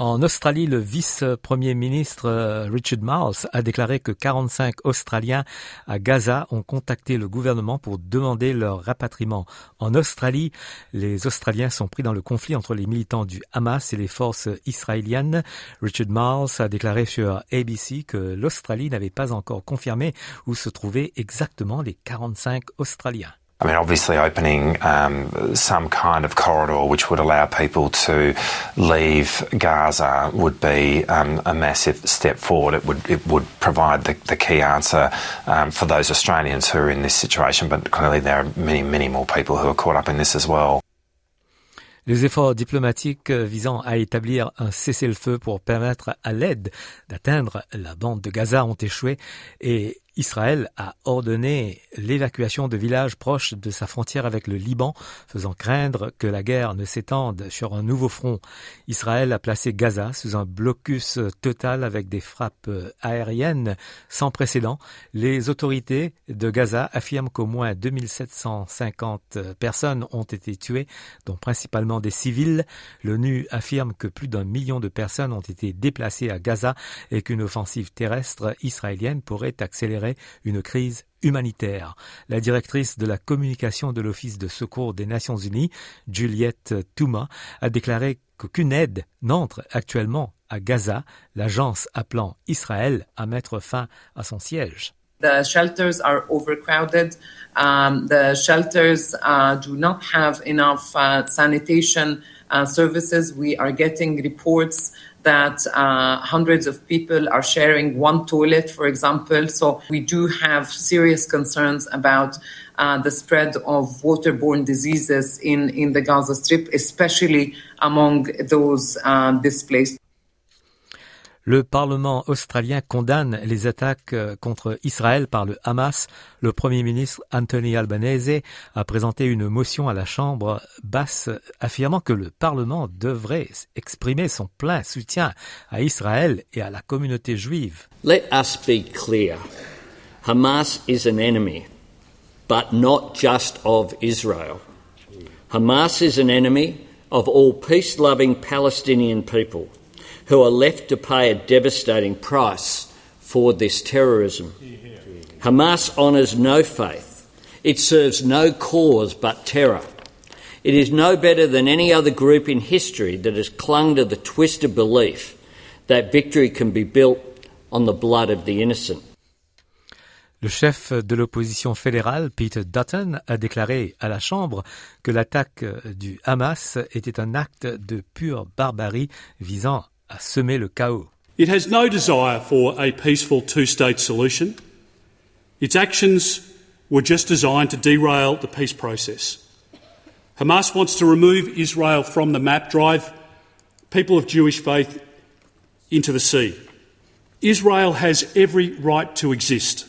En Australie, le vice-premier ministre euh, Richard Marles a déclaré que 45 Australiens à Gaza ont contacté le gouvernement pour demander leur rapatriement. En Australie, les Australiens sont pris dans le conflit entre les militants du Hamas et les forces israéliennes. Richard Marles a déclaré sur ABC que l'Australie n'avait pas encore confirmé où se trouvaient exactement les 45 Australiens. I mean, obviously, opening um, some kind of corridor which would allow people to leave Gaza would be um, a massive step forward. It would it would provide the, the key answer um, for those Australians who are in this situation, but clearly there are many, many more people who are caught up in this as well. Les efforts diplomatiques visant à établir un cessez-le-feu pour permettre à l'aide d'atteindre la bande de Gaza ont échoué et Israël a ordonné l'évacuation de villages proches de sa frontière avec le Liban, faisant craindre que la guerre ne s'étende sur un nouveau front. Israël a placé Gaza sous un blocus total avec des frappes aériennes sans précédent. Les autorités de Gaza affirment qu'au moins 2750 personnes ont été tuées, dont principalement des civils. L'ONU affirme que plus d'un million de personnes ont été déplacées à Gaza et qu'une offensive terrestre israélienne pourrait accélérer une crise humanitaire. La directrice de la communication de l'Office de secours des Nations Unies, Juliette Touma, a déclaré qu'aucune aide n'entre actuellement à Gaza, l'agence appelant Israël à mettre fin à son siège. The shelters are overcrowded. Um, the shelters uh, do not have enough uh, sanitation uh, services. We are getting reports that uh, hundreds of people are sharing one toilet, for example. So we do have serious concerns about uh, the spread of waterborne diseases in, in the Gaza Strip, especially among those uh, displaced. Le Parlement australien condamne les attaques euh, contre Israël par le Hamas. Le Premier ministre Anthony Albanese a présenté une motion à la Chambre basse affirmant que le Parlement devrait exprimer son plein soutien à Israël et à la communauté juive. Let us be clear. Hamas is an enemy, but not just of Israel. Hamas is an enemy of all peace-loving Palestinian people. Who are left to pay a devastating price for this terrorism. Hamas honours no faith. It serves no cause but terror. It is no better than any other group in history that has clung to the twisted belief that victory can be built on the blood of the innocent. Le chef de l'opposition fédérale, Peter Dutton, a déclaré à la Chambre que l'attaque du Hamas était un acte de pure barbarie visant semer le chaos. It has no desire for a peaceful two state solution. Its actions were just designed to derail the peace process. Hamas wants to remove Israel from the map, drive people of Jewish faith into the sea. Israel has every right to exist.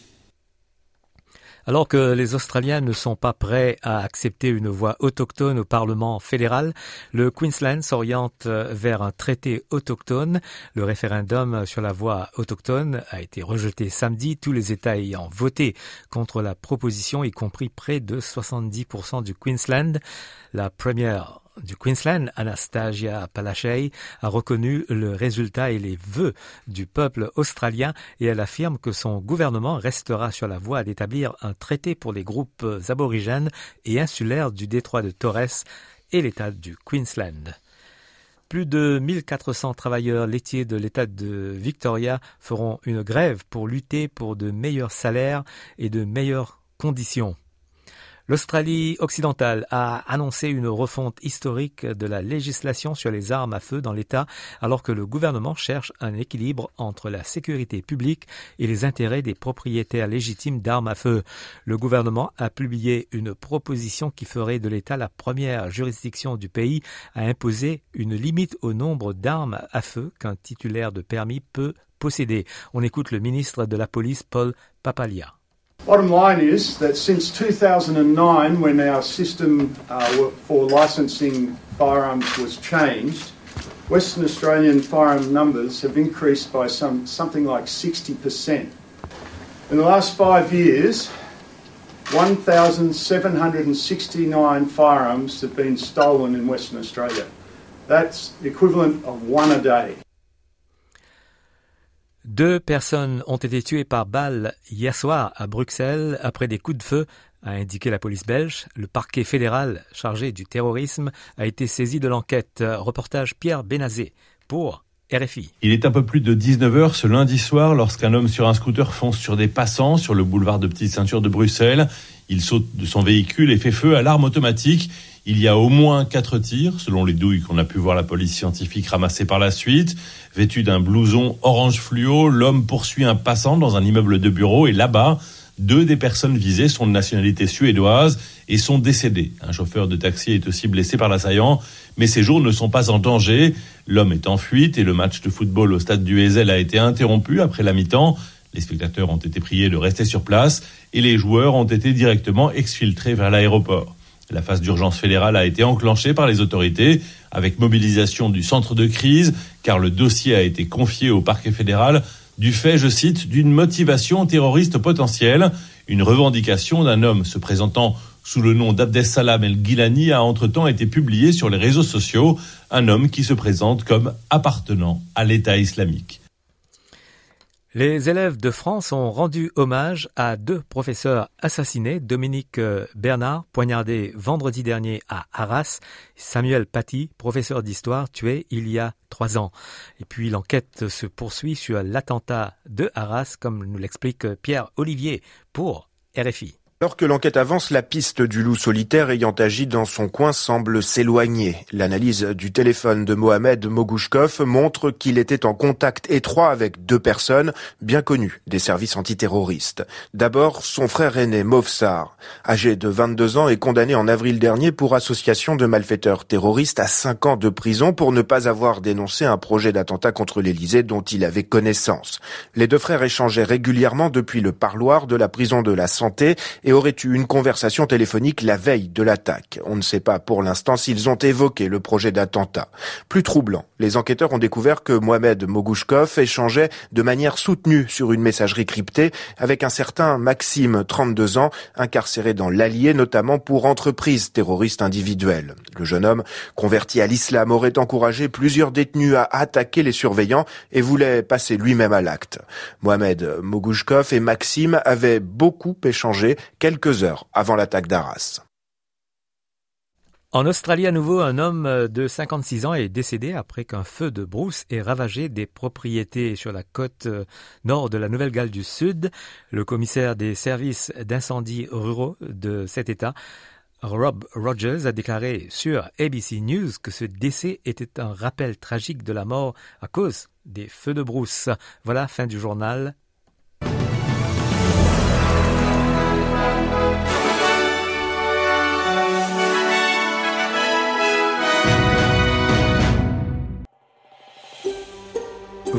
Alors que les Australiens ne sont pas prêts à accepter une voix autochtone au Parlement fédéral, le Queensland s'oriente vers un traité autochtone. Le référendum sur la voix autochtone a été rejeté samedi, tous les États ayant voté contre la proposition, y compris près de 70% du Queensland. La première du Queensland, Anastasia Palaszczuk, a reconnu le résultat et les vœux du peuple australien et elle affirme que son gouvernement restera sur la voie d'établir un traité pour les groupes aborigènes et insulaires du détroit de Torres et l'État du Queensland. Plus de 1400 travailleurs laitiers de l'État de Victoria feront une grève pour lutter pour de meilleurs salaires et de meilleures conditions. L'Australie occidentale a annoncé une refonte historique de la législation sur les armes à feu dans l'État alors que le gouvernement cherche un équilibre entre la sécurité publique et les intérêts des propriétaires légitimes d'armes à feu. Le gouvernement a publié une proposition qui ferait de l'État la première juridiction du pays à imposer une limite au nombre d'armes à feu qu'un titulaire de permis peut posséder. On écoute le ministre de la Police, Paul Papalia. Bottom line is that since 2009, when our system uh, for licensing firearms was changed, Western Australian firearm numbers have increased by some, something like 60%. In the last five years, 1,769 firearms have been stolen in Western Australia. That's equivalent of one a day. Deux personnes ont été tuées par balle hier soir à Bruxelles après des coups de feu, a indiqué la police belge. Le parquet fédéral chargé du terrorisme a été saisi de l'enquête. Reportage Pierre Benazé pour RFI. Il est un peu plus de 19h ce lundi soir lorsqu'un homme sur un scooter fonce sur des passants sur le boulevard de Petite Ceinture de Bruxelles. Il saute de son véhicule et fait feu à l'arme automatique. Il y a au moins quatre tirs, selon les douilles qu'on a pu voir la police scientifique ramasser par la suite. Vêtu d'un blouson orange fluo, l'homme poursuit un passant dans un immeuble de bureau et là-bas, deux des personnes visées sont de nationalité suédoise et sont décédées. Un chauffeur de taxi est aussi blessé par l'assaillant, mais ses jours ne sont pas en danger. L'homme est en fuite et le match de football au stade du Heysel a été interrompu après la mi-temps. Les spectateurs ont été priés de rester sur place et les joueurs ont été directement exfiltrés vers l'aéroport. La phase d'urgence fédérale a été enclenchée par les autorités avec mobilisation du centre de crise car le dossier a été confié au parquet fédéral du fait, je cite, d'une motivation terroriste potentielle. Une revendication d'un homme se présentant sous le nom d'Abdessalam El-Gilani a entre-temps été publiée sur les réseaux sociaux, un homme qui se présente comme appartenant à l'État islamique. Les élèves de France ont rendu hommage à deux professeurs assassinés, Dominique euh, Bernard, poignardé vendredi dernier à Arras, Samuel Paty, professeur d'histoire, tué il y a trois ans. Et puis l'enquête se poursuit sur l'attentat de Arras, comme nous l'explique Pierre Olivier pour RFI. Alors que l'enquête avance, la piste du loup solitaire ayant agi dans son coin semble s'éloigner. L'analyse du téléphone de Mohamed Mogouchkov montre qu'il était en contact étroit avec deux personnes bien connues des services antiterroristes. D'abord, son frère aîné Movsar, âgé de 22 ans et condamné en avril dernier pour association de malfaiteurs terroristes à 5 ans de prison pour ne pas avoir dénoncé un projet d'attentat contre l'Élysée dont il avait connaissance. Les deux frères échangeaient régulièrement depuis le parloir de la prison de la santé aurait eu une conversation téléphonique la veille de l'attaque? On ne sait pas pour l'instant s'ils ont évoqué le projet d'attentat. Plus troublant, les enquêteurs ont découvert que Mohamed Mogouchkov échangeait de manière soutenue sur une messagerie cryptée avec un certain Maxime, 32 ans, incarcéré dans l'Allier notamment pour entreprise terroriste individuelle. Le jeune homme, converti à l'islam, aurait encouragé plusieurs détenus à attaquer les surveillants et voulait passer lui-même à l'acte. Mohamed Mogouchkov et Maxime avaient beaucoup échangé quelques heures avant l'attaque d'Arras. En Australie, à nouveau, un homme de 56 ans est décédé après qu'un feu de brousse ait ravagé des propriétés sur la côte nord de la Nouvelle-Galles du Sud. Le commissaire des services d'incendie ruraux de cet État, Rob Rogers, a déclaré sur ABC News que ce décès était un rappel tragique de la mort à cause des feux de brousse. Voilà, fin du journal.